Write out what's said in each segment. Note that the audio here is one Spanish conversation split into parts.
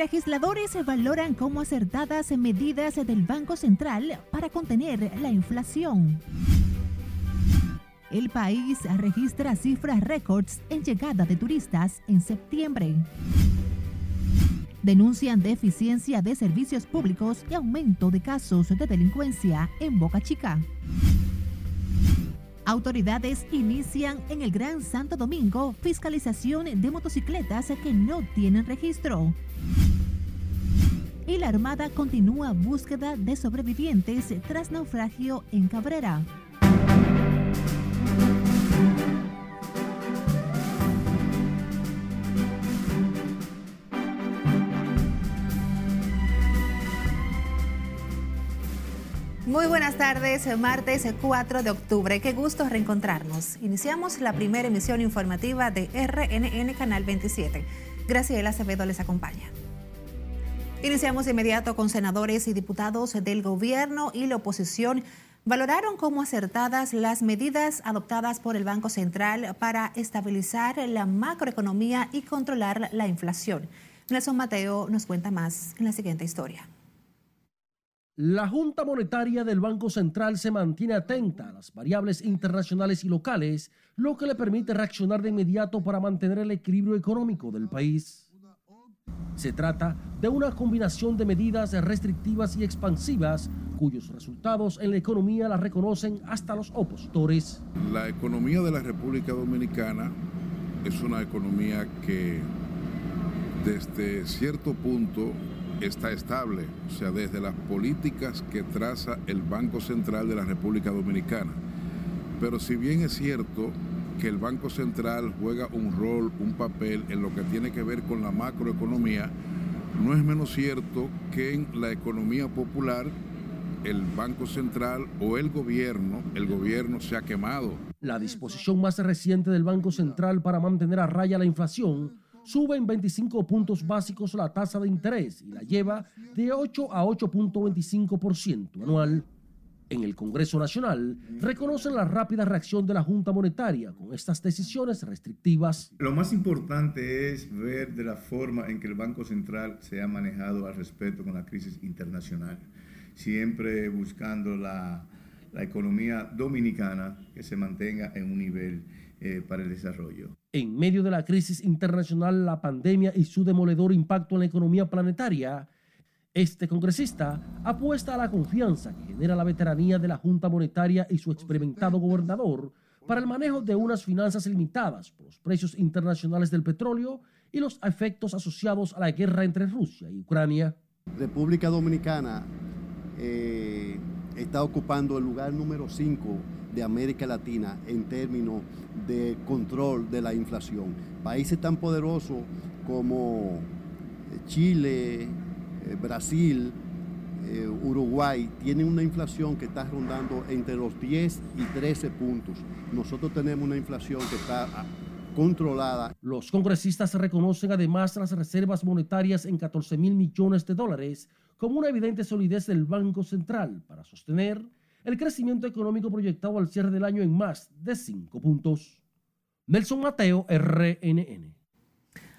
Legisladores valoran como acertadas medidas del Banco Central para contener la inflación. El país registra cifras récords en llegada de turistas en septiembre. Denuncian deficiencia de servicios públicos y aumento de casos de delincuencia en Boca Chica. Autoridades inician en el Gran Santo Domingo fiscalización de motocicletas que no tienen registro. Y la Armada continúa búsqueda de sobrevivientes tras naufragio en Cabrera. Muy buenas tardes, martes 4 de octubre. Qué gusto reencontrarnos. Iniciamos la primera emisión informativa de RNN Canal 27. Graciela Acevedo les acompaña. Iniciamos de inmediato con senadores y diputados del gobierno y la oposición valoraron como acertadas las medidas adoptadas por el Banco Central para estabilizar la macroeconomía y controlar la inflación. Nelson Mateo nos cuenta más en la siguiente historia. La Junta Monetaria del Banco Central se mantiene atenta a las variables internacionales y locales, lo que le permite reaccionar de inmediato para mantener el equilibrio económico del país. Se trata de una combinación de medidas restrictivas y expansivas cuyos resultados en la economía la reconocen hasta los opositores. La economía de la República Dominicana es una economía que desde cierto punto está estable, o sea, desde las políticas que traza el Banco Central de la República Dominicana. Pero si bien es cierto que el Banco Central juega un rol, un papel en lo que tiene que ver con la macroeconomía, no es menos cierto que en la economía popular el Banco Central o el gobierno, el gobierno se ha quemado. La disposición más reciente del Banco Central para mantener a raya la inflación sube en 25 puntos básicos la tasa de interés y la lleva de 8 a 8.25% anual. En el Congreso Nacional reconocen la rápida reacción de la Junta Monetaria con estas decisiones restrictivas. Lo más importante es ver de la forma en que el Banco Central se ha manejado al respecto con la crisis internacional, siempre buscando la, la economía dominicana que se mantenga en un nivel eh, para el desarrollo. En medio de la crisis internacional, la pandemia y su demoledor impacto en la economía planetaria, este congresista apuesta a la confianza que genera la veteranía de la Junta Monetaria y su experimentado gobernador para el manejo de unas finanzas limitadas por los precios internacionales del petróleo y los efectos asociados a la guerra entre Rusia y Ucrania. República Dominicana eh, está ocupando el lugar número 5 de América Latina en términos de control de la inflación. Países tan poderosos como eh, Chile, eh, Brasil, eh, Uruguay tienen una inflación que está rondando entre los 10 y 13 puntos. Nosotros tenemos una inflación que está ah, controlada. Los congresistas reconocen además las reservas monetarias en 14 mil millones de dólares como una evidente solidez del Banco Central para sostener el crecimiento económico proyectado al cierre del año en más de 5 puntos. Nelson Mateo, RNN.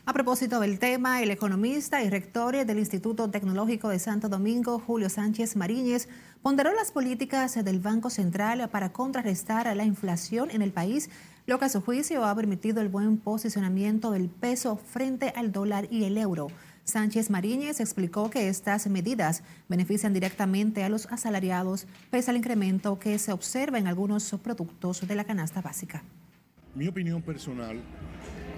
A propósito del tema, el economista y rector del Instituto Tecnológico de Santo Domingo, Julio Sánchez Mariñez, ponderó las políticas del Banco Central para contrarrestar la inflación en el país, lo que a su juicio ha permitido el buen posicionamiento del peso frente al dólar y el euro. Sánchez Mariñez explicó que estas medidas benefician directamente a los asalariados, pese al incremento que se observa en algunos productos de la canasta básica. Mi opinión personal,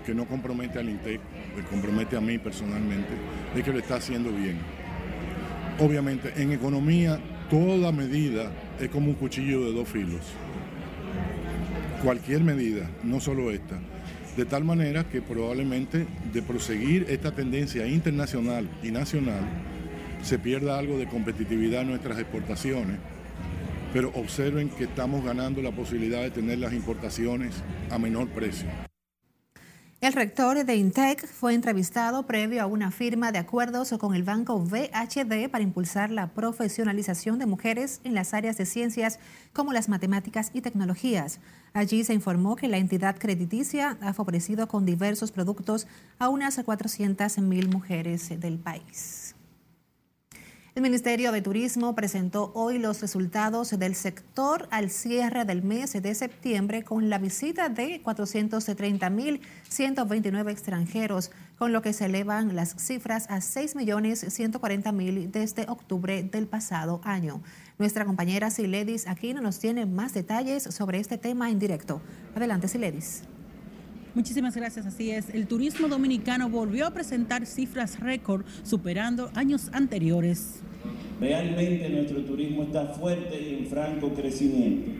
que no compromete al INTEC, me compromete a mí personalmente, es que lo está haciendo bien. Obviamente, en economía, toda medida es como un cuchillo de dos filos. Cualquier medida, no solo esta de tal manera que probablemente de proseguir esta tendencia internacional y nacional se pierda algo de competitividad en nuestras exportaciones, pero observen que estamos ganando la posibilidad de tener las importaciones a menor precio. El rector de INTEC fue entrevistado previo a una firma de acuerdos con el banco VHD para impulsar la profesionalización de mujeres en las áreas de ciencias como las matemáticas y tecnologías. Allí se informó que la entidad crediticia ha favorecido con diversos productos a unas 400.000 mujeres del país. El Ministerio de Turismo presentó hoy los resultados del sector al cierre del mes de septiembre con la visita de 430.129 extranjeros, con lo que se elevan las cifras a 6.140.000 desde octubre del pasado año. Nuestra compañera Siledis Aquino nos tiene más detalles sobre este tema en directo. Adelante, Siledis. Muchísimas gracias, así es. El turismo dominicano volvió a presentar cifras récord, superando años anteriores. Realmente nuestro turismo está fuerte y en franco crecimiento.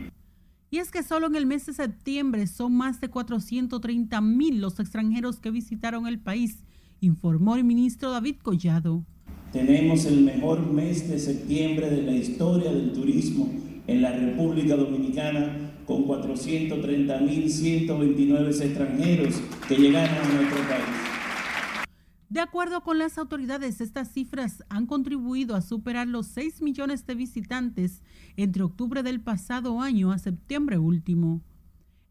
Y es que solo en el mes de septiembre son más de 430 mil los extranjeros que visitaron el país, informó el ministro David Collado. Tenemos el mejor mes de septiembre de la historia del turismo en la República Dominicana con 430.129 extranjeros que llegaron a nuestro país. De acuerdo con las autoridades, estas cifras han contribuido a superar los 6 millones de visitantes entre octubre del pasado año a septiembre último.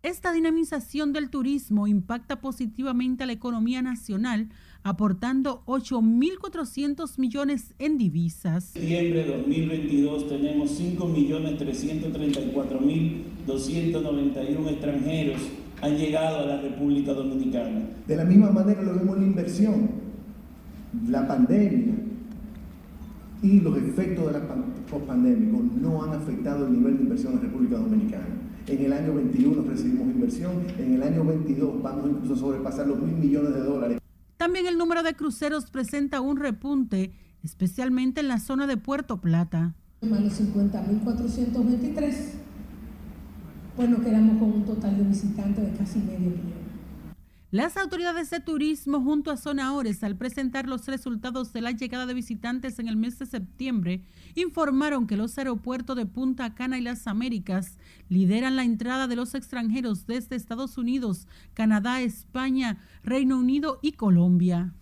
Esta dinamización del turismo impacta positivamente a la economía nacional, aportando 8.400 millones en divisas. En septiembre de 2022 tenemos 5.334.291 extranjeros han llegado a la República Dominicana. De la misma manera lo vemos en la inversión la pandemia y los efectos de la post-pandémicos no han afectado el nivel de inversión en la República Dominicana. En el año 21 recibimos inversión, en el año 22 vamos incluso a sobrepasar los mil millones de dólares. También el número de cruceros presenta un repunte, especialmente en la zona de Puerto Plata. Más de 50.423, pues nos quedamos con un total de visitantes de casi medio millón. Las autoridades de turismo junto a Zona Ores, al presentar los resultados de la llegada de visitantes en el mes de septiembre, informaron que los aeropuertos de Punta Cana y las Américas lideran la entrada de los extranjeros desde Estados Unidos, Canadá, España, Reino Unido y Colombia.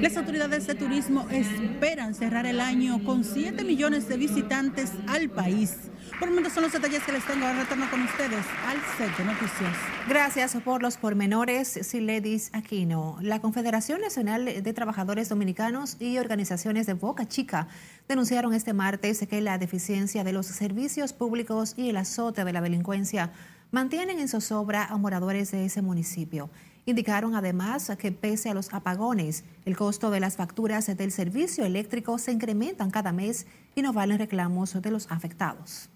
Las autoridades de turismo esperan cerrar el año con 7 millones de visitantes al país. Por el momento son los detalles que les tengo. Ahora retorno con ustedes al set de noticias. Gracias por los pormenores, Siledis Aquino. La Confederación Nacional de Trabajadores Dominicanos y organizaciones de Boca Chica denunciaron este martes que la deficiencia de los servicios públicos y el azote de la delincuencia mantienen en zozobra a moradores de ese municipio. Indicaron además que pese a los apagones, el costo de las facturas del servicio eléctrico se incrementan cada mes y no valen reclamos de los afectados.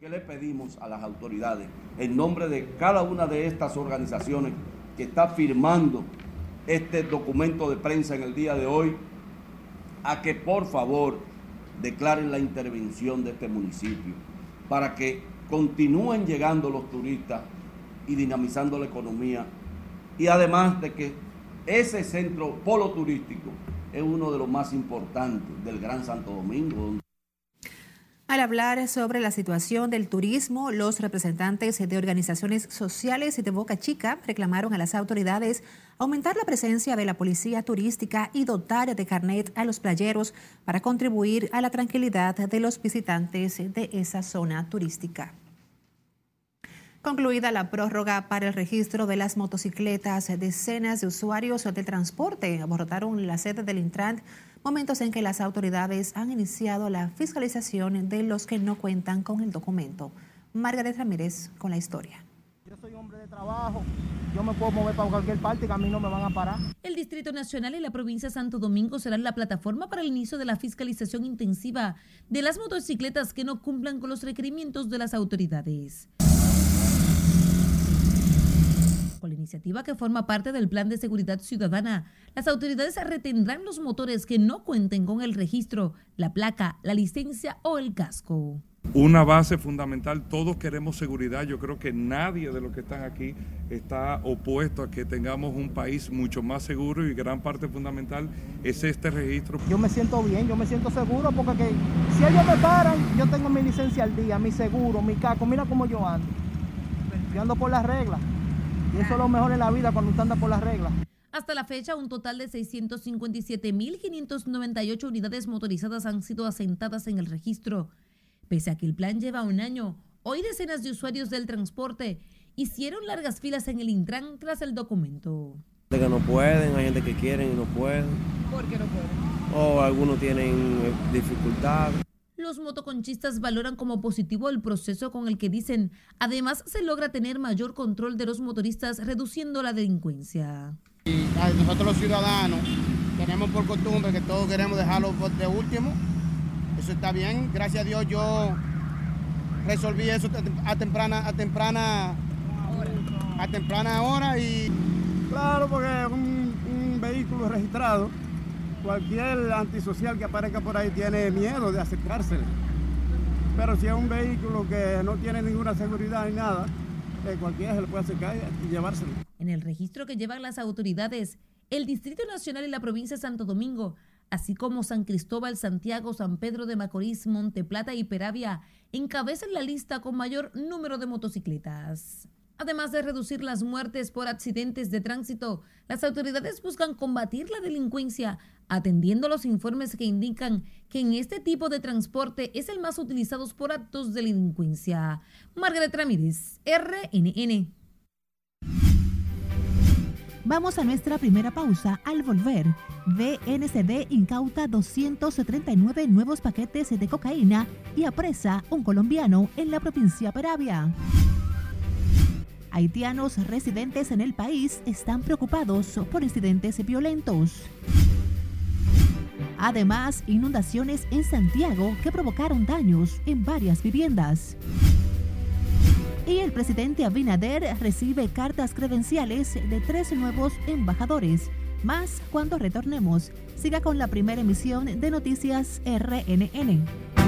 ¿Qué le pedimos a las autoridades en nombre de cada una de estas organizaciones que está firmando este documento de prensa en el día de hoy? A que por favor declaren la intervención de este municipio para que continúen llegando los turistas y dinamizando la economía y además de que ese centro polo turístico es uno de los más importantes del Gran Santo Domingo. Al hablar sobre la situación del turismo, los representantes de organizaciones sociales de Boca Chica reclamaron a las autoridades aumentar la presencia de la policía turística y dotar de carnet a los playeros para contribuir a la tranquilidad de los visitantes de esa zona turística. Concluida la prórroga para el registro de las motocicletas, decenas de usuarios del transporte abordaron la sede del Intran, momentos en que las autoridades han iniciado la fiscalización de los que no cuentan con el documento. Margaret Ramírez con la historia. Yo soy hombre de trabajo, yo me puedo mover para cualquier parte y a mí no me van a parar. El Distrito Nacional y la provincia de Santo Domingo serán la plataforma para el inicio de la fiscalización intensiva de las motocicletas que no cumplan con los requerimientos de las autoridades con la iniciativa que forma parte del Plan de Seguridad Ciudadana, las autoridades retendrán los motores que no cuenten con el registro, la placa, la licencia o el casco. Una base fundamental, todos queremos seguridad, yo creo que nadie de los que están aquí está opuesto a que tengamos un país mucho más seguro y gran parte fundamental es este registro. Yo me siento bien, yo me siento seguro porque si ellos me paran, yo tengo mi licencia al día, mi seguro, mi casco, mira cómo yo ando, yo ando por las reglas Y eso es lo mejor en la vida cuando usted anda por las reglas. Hasta la fecha, un total de 657.598 unidades motorizadas han sido asentadas en el registro. Pese a que el plan lleva un año, hoy decenas de usuarios del transporte hicieron largas filas en el Intran tras el documento. Que no pueden, hay gente que quieren y no pueden. ¿Por qué no pueden? O algunos tienen eh, dificultades. Los motoconchistas valoran como positivo el proceso con el que dicen, además se logra tener mayor control de los motoristas reduciendo la delincuencia. Y nosotros los ciudadanos tenemos por costumbre que todos queremos dejarlo de último. Eso está bien. Gracias a Dios yo resolví eso a temprana, a temprana hora. A temprana hora y. Claro, porque un, un vehículo registrado, cualquier antisocial que aparezca por ahí tiene miedo de acercársele. Pero si es un vehículo que no tiene ninguna seguridad ni nada, eh, cualquiera se le puede acercar y llevárselo. En el registro que llevan las autoridades, el Distrito Nacional y la provincia de Santo Domingo, así como San Cristóbal, Santiago, San Pedro de Macorís, Monteplata y Peravia, encabezan la lista con mayor número de motocicletas. Además de reducir las muertes por accidentes de tránsito, las autoridades buscan combatir la delincuencia, atendiendo los informes que indican que en este tipo de transporte es el más utilizado por actos de delincuencia. Margaret Ramírez, RNN. Vamos a nuestra primera pausa. Al volver, BNCD incauta 239 nuevos paquetes de cocaína y apresa un colombiano en la provincia Peravia. Haitianos residentes en el país están preocupados por incidentes violentos. Además, inundaciones en Santiago que provocaron daños en varias viviendas. Y el presidente Abinader recibe cartas credenciales de tres nuevos embajadores. Más cuando retornemos. Siga con la primera emisión de Noticias RNN.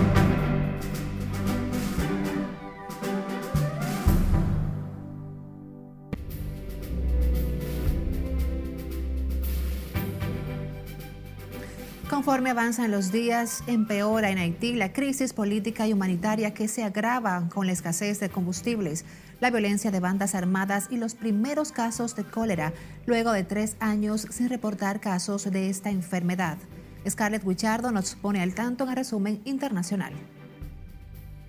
Conforme avanzan los días, empeora en Haití la crisis política y humanitaria que se agrava con la escasez de combustibles, la violencia de bandas armadas y los primeros casos de cólera, luego de tres años sin reportar casos de esta enfermedad. Scarlett Wichardo nos pone al tanto en el resumen internacional.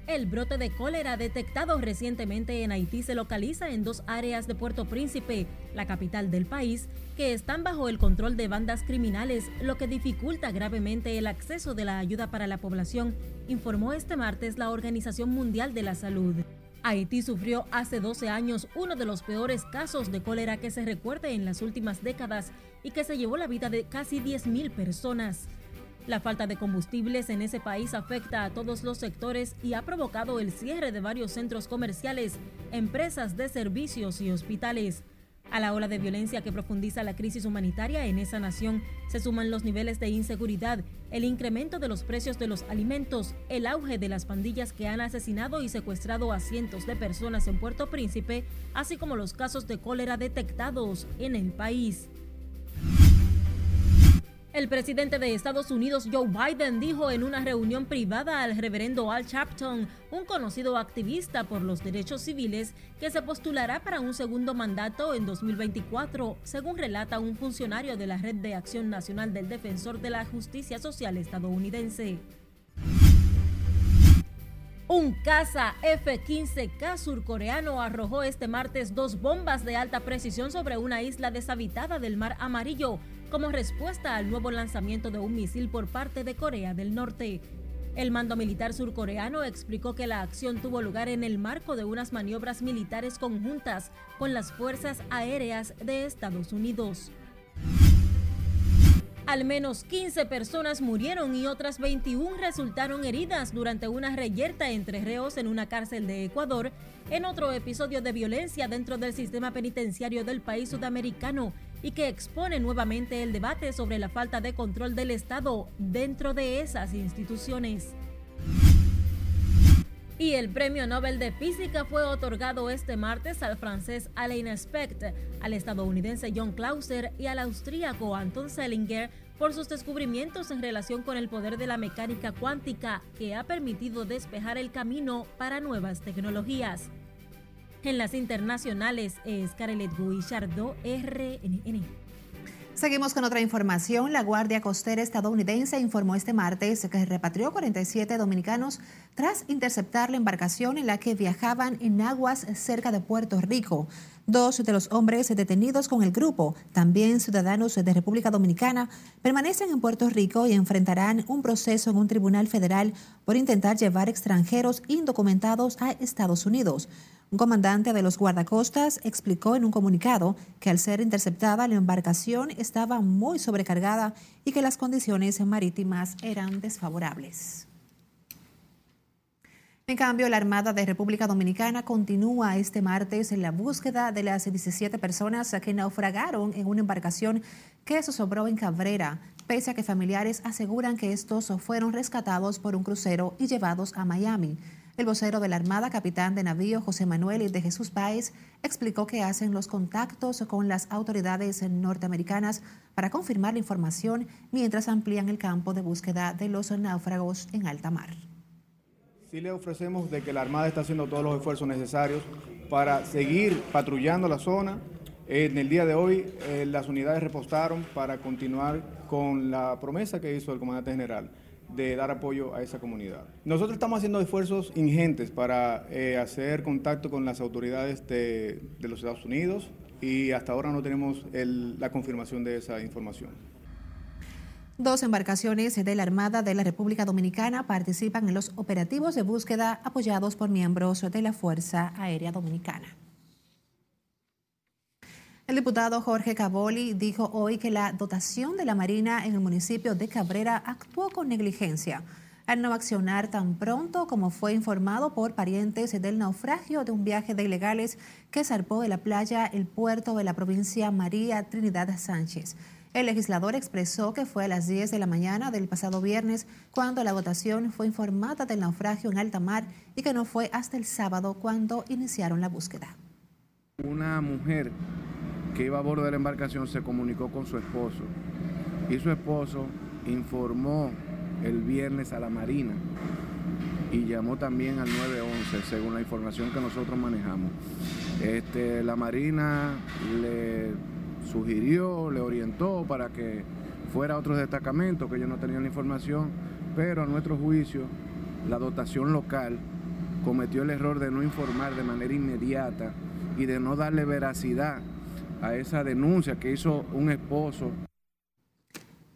El brote de cólera detectado recientemente en Haití se localiza en dos áreas de Puerto Príncipe, la capital del país, que están bajo el control de bandas criminales, lo que dificulta gravemente el acceso de la ayuda para la población, informó este martes la Organización Mundial de la Salud. Haití sufrió hace 12 años uno de los peores casos de cólera que se recuerde en las últimas décadas y que se llevó la vida de casi 10.000 personas. La falta de combustibles en ese país afecta a todos los sectores y ha provocado el cierre de varios centros comerciales, empresas de servicios y hospitales. A la ola de violencia que profundiza la crisis humanitaria en esa nación se suman los niveles de inseguridad, el incremento de los precios de los alimentos, el auge de las pandillas que han asesinado y secuestrado a cientos de personas en Puerto Príncipe, así como los casos de cólera detectados en el país. El presidente de Estados Unidos, Joe Biden, dijo en una reunión privada al reverendo Al Chapton, un conocido activista por los derechos civiles, que se postulará para un segundo mandato en 2024, según relata un funcionario de la Red de Acción Nacional del Defensor de la Justicia Social estadounidense. Un caza F-15K surcoreano arrojó este martes dos bombas de alta precisión sobre una isla deshabitada del Mar Amarillo como respuesta al nuevo lanzamiento de un misil por parte de Corea del Norte. El mando militar surcoreano explicó que la acción tuvo lugar en el marco de unas maniobras militares conjuntas con las Fuerzas Aéreas de Estados Unidos. Al menos 15 personas murieron y otras 21 resultaron heridas durante una reyerta entre reos en una cárcel de Ecuador, en otro episodio de violencia dentro del sistema penitenciario del país sudamericano y que expone nuevamente el debate sobre la falta de control del Estado dentro de esas instituciones. Y el Premio Nobel de Física fue otorgado este martes al francés Alain Specht, al estadounidense John Clauser y al austríaco Anton Selinger por sus descubrimientos en relación con el poder de la mecánica cuántica que ha permitido despejar el camino para nuevas tecnologías. En las internacionales es Carelet Guillardó, RNN. Seguimos con otra información. La Guardia Costera estadounidense informó este martes que repatrió 47 dominicanos tras interceptar la embarcación en la que viajaban en aguas cerca de Puerto Rico. Dos de los hombres detenidos con el grupo, también ciudadanos de República Dominicana, permanecen en Puerto Rico y enfrentarán un proceso en un tribunal federal por intentar llevar extranjeros indocumentados a Estados Unidos. Un comandante de los guardacostas explicó en un comunicado que al ser interceptada la embarcación estaba muy sobrecargada y que las condiciones marítimas eran desfavorables. En cambio, la Armada de República Dominicana continúa este martes en la búsqueda de las 17 personas que naufragaron en una embarcación que sobró en Cabrera, pese a que familiares aseguran que estos fueron rescatados por un crucero y llevados a Miami. El vocero de la Armada, capitán de navío José Manuel de Jesús Páez, explicó que hacen los contactos con las autoridades norteamericanas para confirmar la información mientras amplían el campo de búsqueda de los náufragos en alta mar. Sí le ofrecemos de que la Armada está haciendo todos los esfuerzos necesarios para seguir patrullando la zona. En el día de hoy eh, las unidades repostaron para continuar con la promesa que hizo el comandante general de dar apoyo a esa comunidad. Nosotros estamos haciendo esfuerzos ingentes para eh, hacer contacto con las autoridades de, los Estados Unidos y hasta ahora no tenemos la confirmación de esa información. Dos embarcaciones de la Armada de la República Dominicana participan en los operativos de búsqueda apoyados por miembros de la Fuerza Aérea Dominicana. El diputado Jorge Caboli dijo hoy que la dotación de la Marina en el municipio de Cabrera actuó con negligencia al no accionar tan pronto como fue informado por parientes del naufragio de un viaje de ilegales que zarpó de la playa el puerto de la provincia María Trinidad Sánchez. El legislador expresó que fue a las 10 de la mañana del pasado viernes cuando la dotación fue informada del naufragio en alta mar y que no fue hasta el sábado cuando iniciaron la búsqueda. Una mujer que iba a bordo de la embarcación se comunicó con su esposo y su esposo informó el viernes a la Marina y llamó también al 911 según la información que nosotros manejamos. Este, la Marina le sugirió, le orientó para que fuera a otros destacamentos que ellos no tenían la información, pero a nuestro juicio la dotación local cometió el error de no informar de manera inmediata y de no darle veracidad a esa denuncia que hizo un esposo.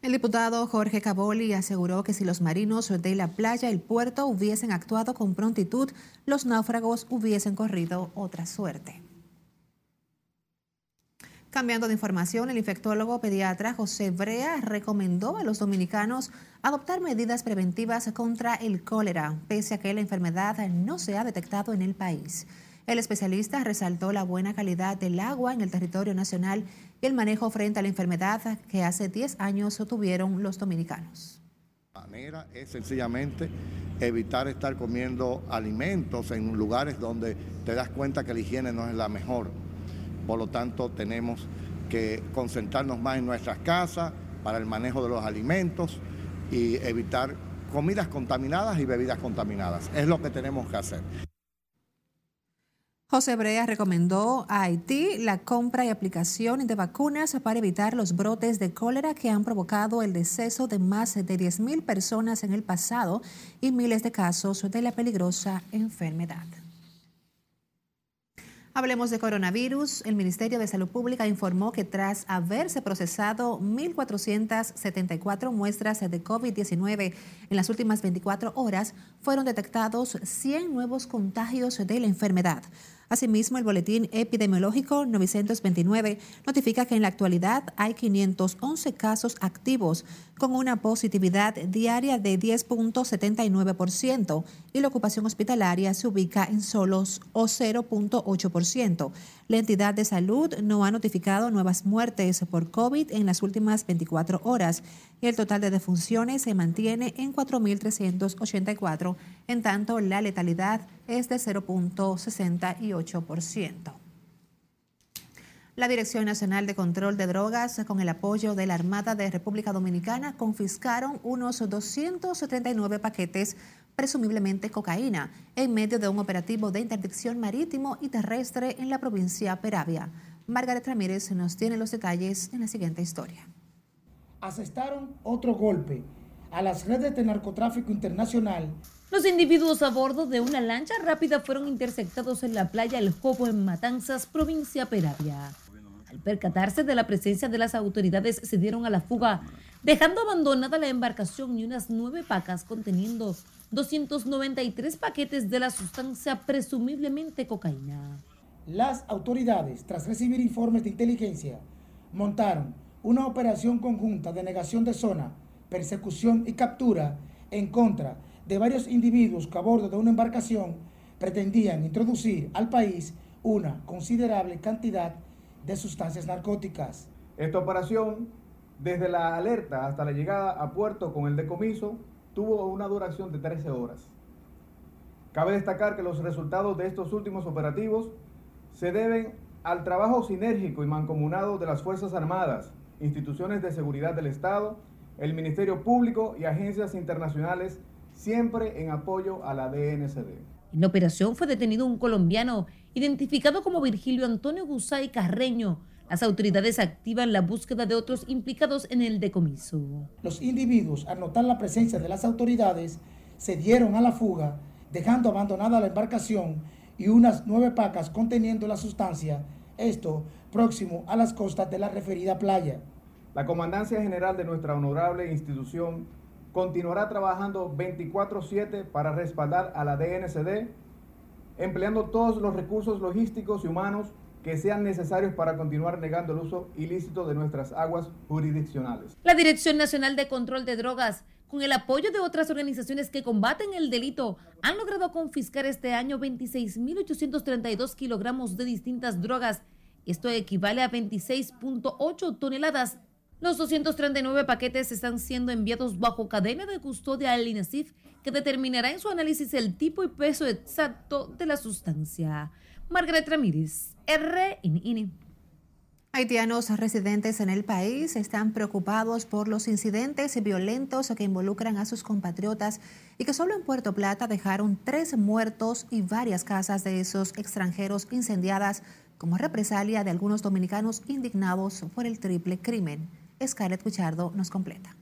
El diputado Jorge Caboli aseguró que si los marinos de la playa el puerto hubiesen actuado con prontitud, los náufragos hubiesen corrido otra suerte. Cambiando de información, el infectólogo pediatra José Brea recomendó a los dominicanos adoptar medidas preventivas contra el cólera, pese a que la enfermedad no se ha detectado en el país. El especialista resaltó la buena calidad del agua en el territorio nacional y el manejo frente a la enfermedad que hace 10 años tuvieron los dominicanos. La manera es sencillamente evitar estar comiendo alimentos en lugares donde te das cuenta que la higiene no es la mejor. Por lo tanto, tenemos que concentrarnos más en nuestras casas para el manejo de los alimentos y evitar comidas contaminadas y bebidas contaminadas. Es lo que tenemos que hacer. José Brea recomendó a Haití la compra y aplicación de vacunas para evitar los brotes de cólera que han provocado el deceso de más de 10.000 personas en el pasado y miles de casos de la peligrosa enfermedad. Hablemos de coronavirus. El Ministerio de Salud Pública informó que tras haberse procesado 1.474 muestras de COVID-19 en las últimas 24 horas, fueron detectados 100 nuevos contagios de la enfermedad. Asimismo, el boletín epidemiológico 929 notifica que en la actualidad hay 511 casos activos con una positividad diaria de 10.79% y la ocupación hospitalaria se ubica en solos o 0.8%. La entidad de salud no ha notificado nuevas muertes por COVID en las últimas 24 horas y el total de defunciones se mantiene en 4.384, en tanto la letalidad es de 0.68%. La Dirección Nacional de Control de Drogas, con el apoyo de la Armada de República Dominicana, confiscaron unos 239 paquetes presumiblemente cocaína, en medio de un operativo de interdicción marítimo y terrestre en la provincia Peravia. Margaret Ramírez nos tiene los detalles en la siguiente historia. Asestaron otro golpe a las redes de narcotráfico internacional. Los individuos a bordo de una lancha rápida fueron interceptados en la playa El Jobo en Matanzas, provincia Peravia. Al percatarse de la presencia de las autoridades, se dieron a la fuga, dejando abandonada la embarcación y unas nueve pacas conteniendo 293 paquetes de la sustancia presumiblemente cocaína. Las autoridades, tras recibir informes de inteligencia, montaron una operación conjunta de negación de zona, persecución y captura en contra de varios individuos que a bordo de una embarcación pretendían introducir al país una considerable cantidad de sustancias narcóticas. Esta operación, desde la alerta hasta la llegada a puerto con el decomiso, tuvo una duración de 13 horas. Cabe destacar que los resultados de estos últimos operativos se deben al trabajo sinérgico y mancomunado de las Fuerzas Armadas, instituciones de seguridad del Estado, el Ministerio Público y agencias internacionales, siempre en apoyo a la DNCD. En la operación fue detenido un colombiano identificado como Virgilio Antonio Gusay Carreño. Las autoridades activan la búsqueda de otros implicados en el decomiso. Los individuos, al notar la presencia de las autoridades, se dieron a la fuga, dejando abandonada la embarcación y unas nueve pacas conteniendo la sustancia, esto próximo a las costas de la referida playa. La Comandancia General de nuestra honorable institución continuará trabajando 24/7 para respaldar a la DNCD, empleando todos los recursos logísticos y humanos que sean necesarios para continuar negando el uso ilícito de nuestras aguas jurisdiccionales. La Dirección Nacional de Control de Drogas, con el apoyo de otras organizaciones que combaten el delito, han logrado confiscar este año 26.832 kilogramos de distintas drogas. Esto equivale a 26.8 toneladas los 239 paquetes están siendo enviados bajo cadena de custodia al INASIF, que determinará en su análisis el tipo y peso exacto de la sustancia. Margaret Ramírez, RNN. Haitianos residentes en el país están preocupados por los incidentes violentos que involucran a sus compatriotas y que solo en Puerto Plata dejaron tres muertos y varias casas de esos extranjeros incendiadas como represalia de algunos dominicanos indignados por el triple crimen. Scarlett Cuchardo nos completa.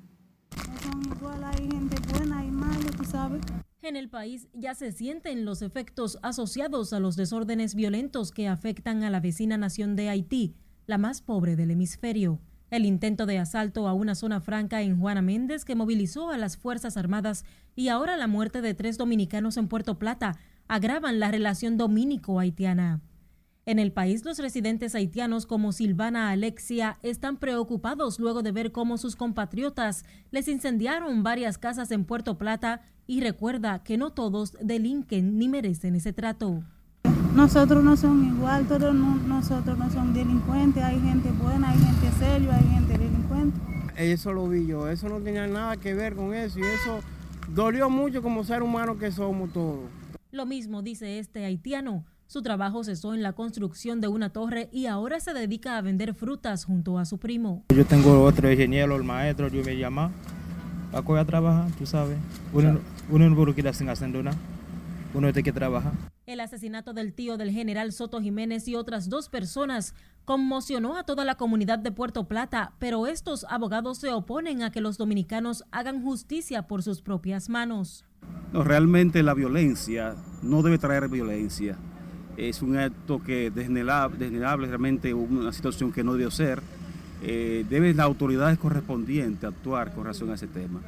En el país ya se sienten los efectos asociados a los desórdenes violentos que afectan a la vecina nación de Haití, la más pobre del hemisferio. El intento de asalto a una zona franca en Juana Méndez que movilizó a las Fuerzas Armadas y ahora la muerte de tres dominicanos en Puerto Plata agravan la relación dominico-haitiana. En el país, los residentes haitianos como Silvana Alexia están preocupados luego de ver cómo sus compatriotas les incendiaron varias casas en Puerto Plata y recuerda que no todos delinquen ni merecen ese trato. Nosotros no somos igual, todos nosotros no somos delincuentes, hay gente buena, hay gente seria, hay gente delincuente. Eso lo vi yo, eso no tenía nada que ver con eso y eso dolió mucho como ser humano que somos todos. Lo mismo dice este haitiano. Su trabajo cesó en la construcción de una torre y ahora se dedica a vender frutas junto a su primo. Yo tengo otro ingeniero, el maestro, yo me llama a a trabajar, tú sabes. Uno, uno no sin hacer nada, uno tiene que trabajar. El asesinato del tío del general Soto Jiménez y otras dos personas conmocionó a toda la comunidad de Puerto Plata, pero estos abogados se oponen a que los dominicanos hagan justicia por sus propias manos. No, realmente la violencia no debe traer violencia es un acto que desnelable, realmente una situación que no debió ser. Eh, deben las autoridades correspondientes actuar con relación a ese tema.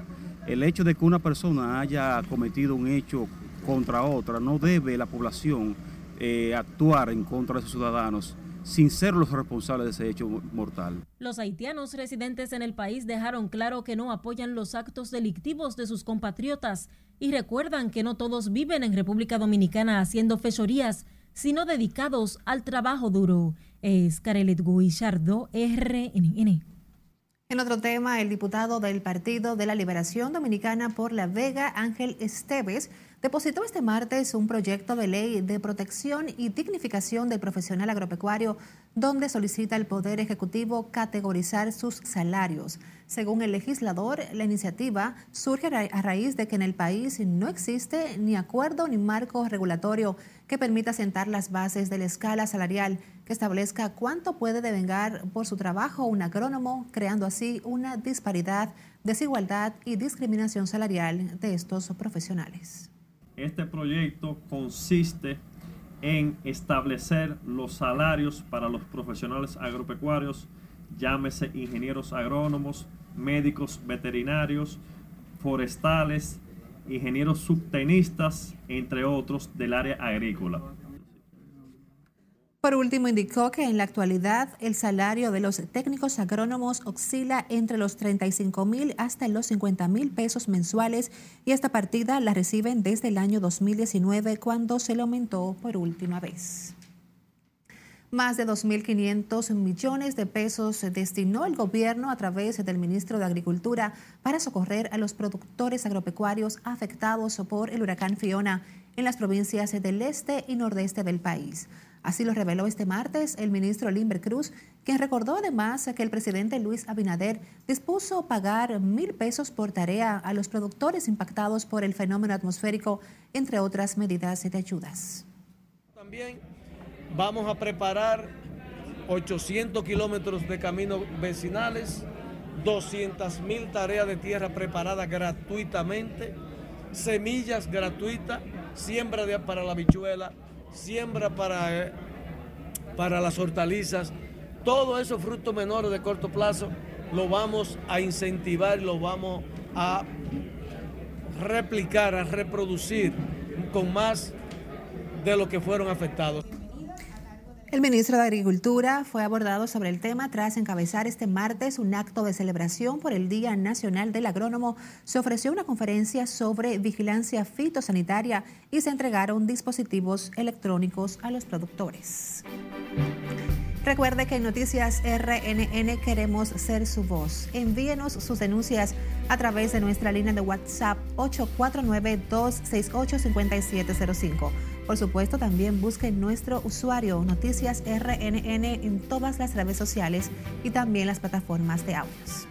El hecho de que una persona haya cometido un hecho contra otra, no debe la población eh, actuar en contra de sus ciudadanos sin ser los responsables de ese hecho mortal. Los haitianos residentes en el país dejaron claro que no apoyan los actos delictivos de sus compatriotas y recuerdan que no todos viven en República Dominicana haciendo fechorías, sino dedicados al trabajo duro. Es Carelet Guillardo, RNN. En otro tema, el diputado del Partido de la Liberación Dominicana por La Vega, Ángel Esteves, depositó este martes un proyecto de ley de protección y dignificación del profesional agropecuario donde solicita al Poder Ejecutivo categorizar sus salarios. Según el legislador, la iniciativa surge a raíz de que en el país no existe ni acuerdo ni marco regulatorio que permita sentar las bases de la escala salarial que establezca cuánto puede devengar por su trabajo un agrónomo, creando así una disparidad, desigualdad y discriminación salarial de estos profesionales. Este proyecto consiste en establecer los salarios para los profesionales agropecuarios, llámese ingenieros agrónomos, médicos veterinarios, forestales, ingenieros subtenistas, entre otros, del área agrícola. Por último, indicó que en la actualidad el salario de los técnicos agrónomos oscila entre los 35 mil hasta los 50 mil pesos mensuales y esta partida la reciben desde el año 2019 cuando se le aumentó por última vez. Más de 2.500 millones de pesos destinó el gobierno a través del ministro de Agricultura para socorrer a los productores agropecuarios afectados por el huracán Fiona en las provincias del este y nordeste del país. Así lo reveló este martes el ministro Limber Cruz, quien recordó además que el presidente Luis Abinader dispuso pagar mil pesos por tarea a los productores impactados por el fenómeno atmosférico, entre otras medidas de ayudas. También vamos a preparar 800 kilómetros de caminos vecinales, 200 mil tareas de tierra preparadas gratuitamente, semillas gratuitas, siembra para la bichuela, siembra para, para las hortalizas, todos esos frutos menores de corto plazo lo vamos a incentivar, lo vamos a replicar, a reproducir con más de lo que fueron afectados. El ministro de Agricultura fue abordado sobre el tema tras encabezar este martes un acto de celebración por el Día Nacional del Agrónomo. Se ofreció una conferencia sobre vigilancia fitosanitaria y se entregaron dispositivos electrónicos a los productores. Recuerde que en Noticias RNN queremos ser su voz. Envíenos sus denuncias a través de nuestra línea de WhatsApp 849-268-5705. Por supuesto, también busquen nuestro usuario Noticias RNN en todas las redes sociales y también las plataformas de audios.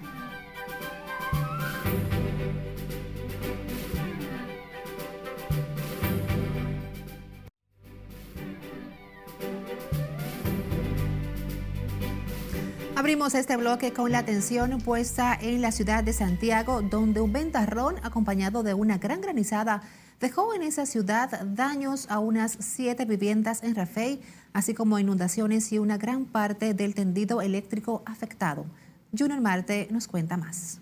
Abrimos este bloque con la atención puesta en la ciudad de Santiago, donde un ventarrón acompañado de una gran granizada dejó en esa ciudad daños a unas siete viviendas en Rafey, así como inundaciones y una gran parte del tendido eléctrico afectado. Junior Marte nos cuenta más.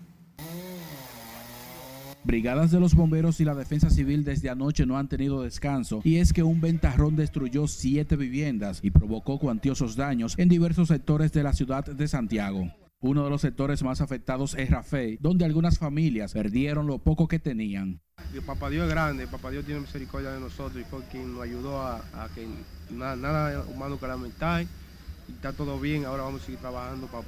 Brigadas de los bomberos y la defensa civil desde anoche no han tenido descanso y es que un ventarrón destruyó siete viviendas y provocó cuantiosos daños en diversos sectores de la ciudad de Santiago. Uno de los sectores más afectados es Rafey, donde algunas familias perdieron lo poco que tenían. Papá Dios es grande, papá Dios tiene misericordia de nosotros y fue quien nos ayudó a, que nada, humano que lamentar. Y está todo bien, ahora vamos a seguir trabajando para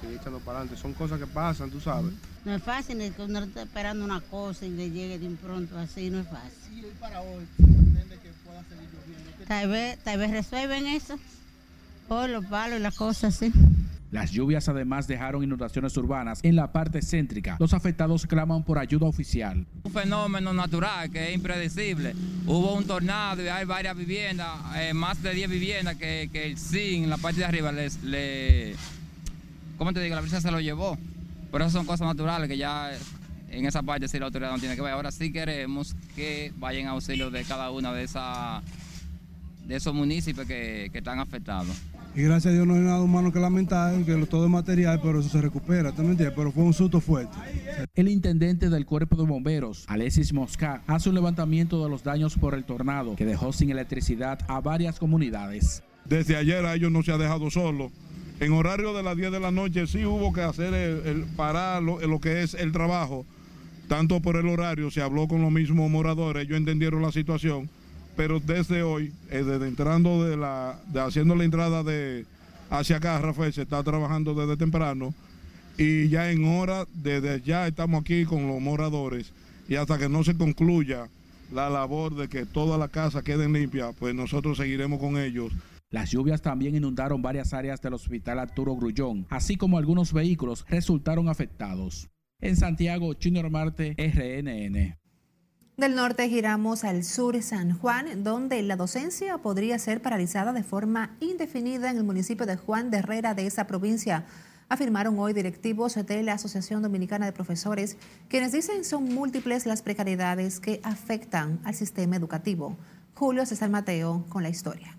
seguir echando para adelante. Son cosas que pasan, tú sabes. No es fácil, es que uno está esperando una cosa y le llegue de un pronto así, no es fácil. ¿Y para hoy pretende que pueda seguir lloviendo? Tal vez, tal vez resuelven eso, por los palos y las cosas así. Las lluvias además dejaron inundaciones urbanas en la parte céntrica. Los afectados claman por ayuda oficial. Un fenómeno natural que es impredecible. Hubo un tornado y hay varias viviendas, eh, más de 10 viviendas que, que el SIN, la parte de arriba, les, le, ¿cómo te digo? La brisa se lo llevó. Pero eso son cosas naturales que ya en esa parte sí la autoridad no tiene que ver. Ahora sí queremos que vayan a auxilio de cada una de, esa, de esos municipios que, que están afectados. Y gracias a Dios no hay nada humano que lamentar, que todo es material, pero eso se recupera, ¿tú me entiendes? Pero fue un susto fuerte. El intendente del Cuerpo de Bomberos, Alexis Mosca, hace un levantamiento de los daños por el tornado que dejó sin electricidad a varias comunidades. Desde ayer a ellos no se ha dejado solo. En horario de las 10 de la noche sí hubo que hacer el, parar lo, lo que es el trabajo, tanto por el horario, se habló con los mismos moradores, ellos entendieron la situación pero desde hoy, eh, desde entrando de la, de haciendo la entrada de hacia acá, Rafael, se está trabajando desde temprano y ya en hora, desde ya estamos aquí con los moradores y hasta que no se concluya la labor de que todas las casas queden limpias, pues nosotros seguiremos con ellos. Las lluvias también inundaron varias áreas del Hospital Arturo Grullón, así como algunos vehículos resultaron afectados. En Santiago, Junior Marte, RNN. Del norte giramos al sur San Juan, donde la docencia podría ser paralizada de forma indefinida en el municipio de Juan de Herrera de esa provincia afirmaron hoy directivos de la Asociación Dominicana de Profesores, quienes dicen son múltiples las precariedades que afectan al sistema educativo. Julio César Mateo con la historia.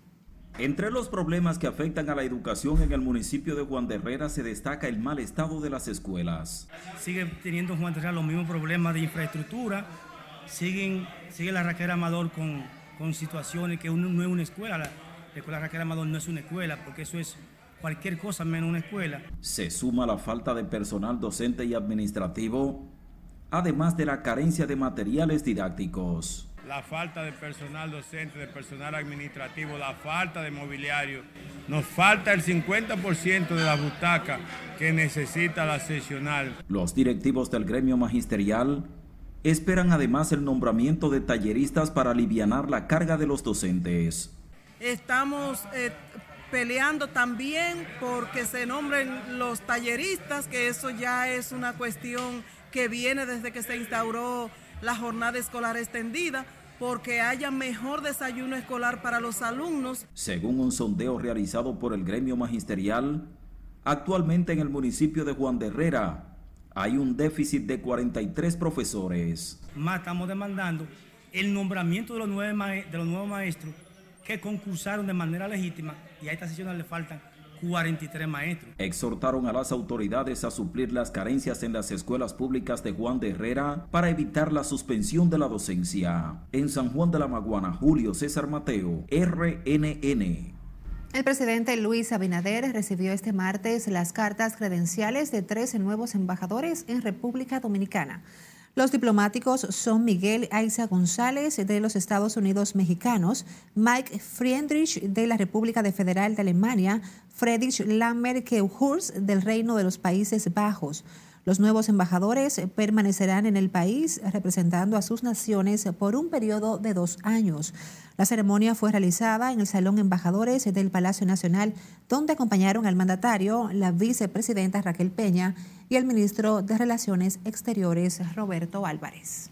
Entre los problemas que afectan a la educación en el municipio de Juan de Herrera se destaca el mal estado de las escuelas. Sigue teniendo Juan de Herrera los mismos problemas de infraestructura, siguen, sigue la Raquel Amador con, con situaciones que uno, no es una escuela, la, la escuela Raquel Amador no es una escuela, porque eso es cualquier cosa menos una escuela. Se suma la falta de personal docente y administrativo, además de la carencia de materiales didácticos. La falta de personal docente, de personal administrativo, la falta de mobiliario. Nos falta el 50% de la butaca que necesita la sesional. Los directivos del gremio magisterial esperan además el nombramiento de talleristas para aliviar la carga de los docentes. Estamos eh, peleando también porque se nombren los talleristas, que eso ya es una cuestión que viene desde que se instauró la jornada escolar extendida porque haya mejor desayuno escolar para los alumnos. Según un sondeo realizado por el gremio magisterial, actualmente en el municipio de Juan de Herrera hay un déficit de 43 profesores. Más estamos demandando el nombramiento de los, nueve de los nuevos maestros que concursaron de manera legítima y a esta sesión le faltan 43 maestros. Exhortaron a las autoridades a suplir las carencias en las escuelas públicas de Juan de Herrera para evitar la suspensión de la docencia. En San Juan de la Maguana, Julio César Mateo, RNN. El presidente Luis Abinader recibió este martes las cartas credenciales de 13 nuevos embajadores en República Dominicana. Los diplomáticos son Miguel Aiza González de los Estados Unidos mexicanos, Mike Friedrich de la República de Federal de Alemania, Friedrich Lammer Keuhurs del Reino de los Países Bajos. Los nuevos embajadores permanecerán en el país representando a sus naciones por un periodo de dos años. La ceremonia fue realizada en el Salón Embajadores del Palacio Nacional, donde acompañaron al mandatario, la vicepresidenta Raquel Peña y el ministro de Relaciones Exteriores, Roberto Álvarez.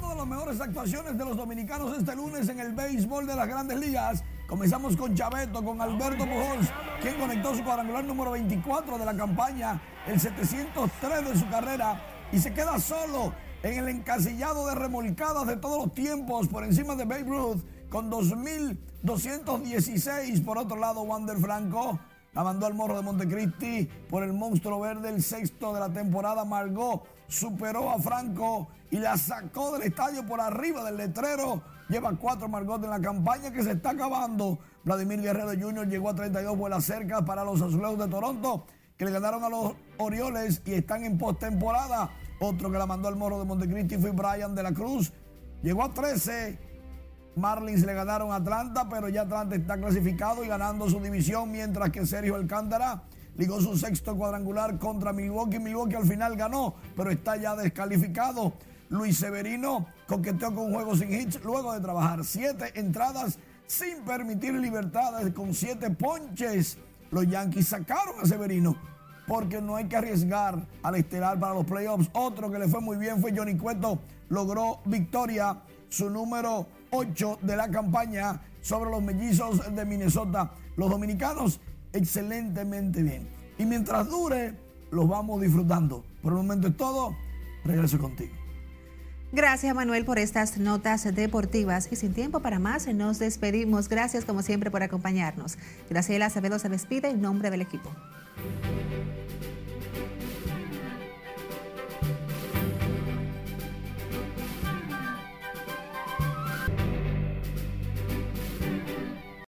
De las mejores actuaciones de los dominicanos este lunes en el béisbol de las grandes ligas. Comenzamos con Chaveto, con Alberto Pujols, quien conectó su cuadrangular número 24 de la campaña, el 703 de su carrera, y se queda solo en el encasillado de remolcadas de todos los tiempos por encima de Babe Ruth, con 2.216. Por otro lado, Wander Franco la mandó al morro de Montecristi por el monstruo verde, el sexto de la temporada. Margot superó a Franco y la sacó del estadio por arriba del letrero. Lleva cuatro Margot en la campaña que se está acabando. Vladimir Guerrero Jr. llegó a 32 vuelas cerca para los Azulejos de Toronto, que le ganaron a los Orioles y están en postemporada. Otro que la mandó al morro de Montecristi fue Brian de la Cruz. Llegó a 13 Marlins le ganaron a Atlanta, pero ya Atlanta está clasificado y ganando su división, mientras que Sergio Alcántara ligó su sexto cuadrangular contra Milwaukee. Milwaukee al final ganó, pero está ya descalificado. Luis Severino coqueteó con un juego sin hits luego de trabajar siete entradas sin permitir libertades con siete ponches. Los Yankees sacaron a Severino porque no hay que arriesgar al estelar para los playoffs. Otro que le fue muy bien fue Johnny Cueto. Logró victoria, su número 8 de la campaña sobre los mellizos de Minnesota. Los dominicanos excelentemente bien. Y mientras dure, los vamos disfrutando. Por el momento es todo. Regreso contigo. Gracias Manuel por estas notas deportivas y sin tiempo para más nos despedimos. Gracias como siempre por acompañarnos. Graciela Acevedo se despide en nombre del equipo.